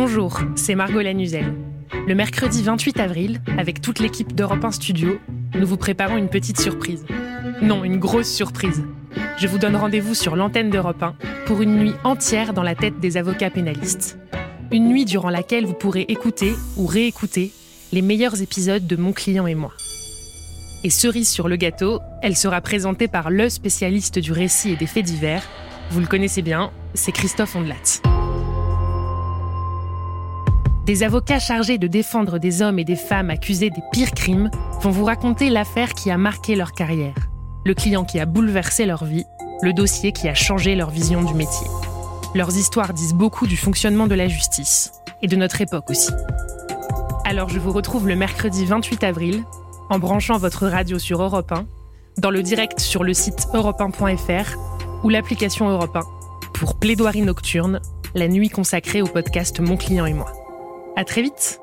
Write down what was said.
Bonjour, c'est Margot Lanuzel. Le mercredi 28 avril, avec toute l'équipe d'Europe 1 Studio, nous vous préparons une petite surprise. Non, une grosse surprise. Je vous donne rendez-vous sur l'antenne d'Europe 1 pour une nuit entière dans la tête des avocats pénalistes. Une nuit durant laquelle vous pourrez écouter ou réécouter les meilleurs épisodes de Mon client et moi. Et cerise sur le gâteau, elle sera présentée par le spécialiste du récit et des faits divers. Vous le connaissez bien, c'est Christophe Ondelat. Des avocats chargés de défendre des hommes et des femmes accusés des pires crimes vont vous raconter l'affaire qui a marqué leur carrière, le client qui a bouleversé leur vie, le dossier qui a changé leur vision du métier. Leurs histoires disent beaucoup du fonctionnement de la justice et de notre époque aussi. Alors je vous retrouve le mercredi 28 avril en branchant votre radio sur Europe 1, dans le direct sur le site europe1.fr ou l'application Europe 1 pour Plaidoirie nocturne, la nuit consacrée au podcast Mon client et moi. À très vite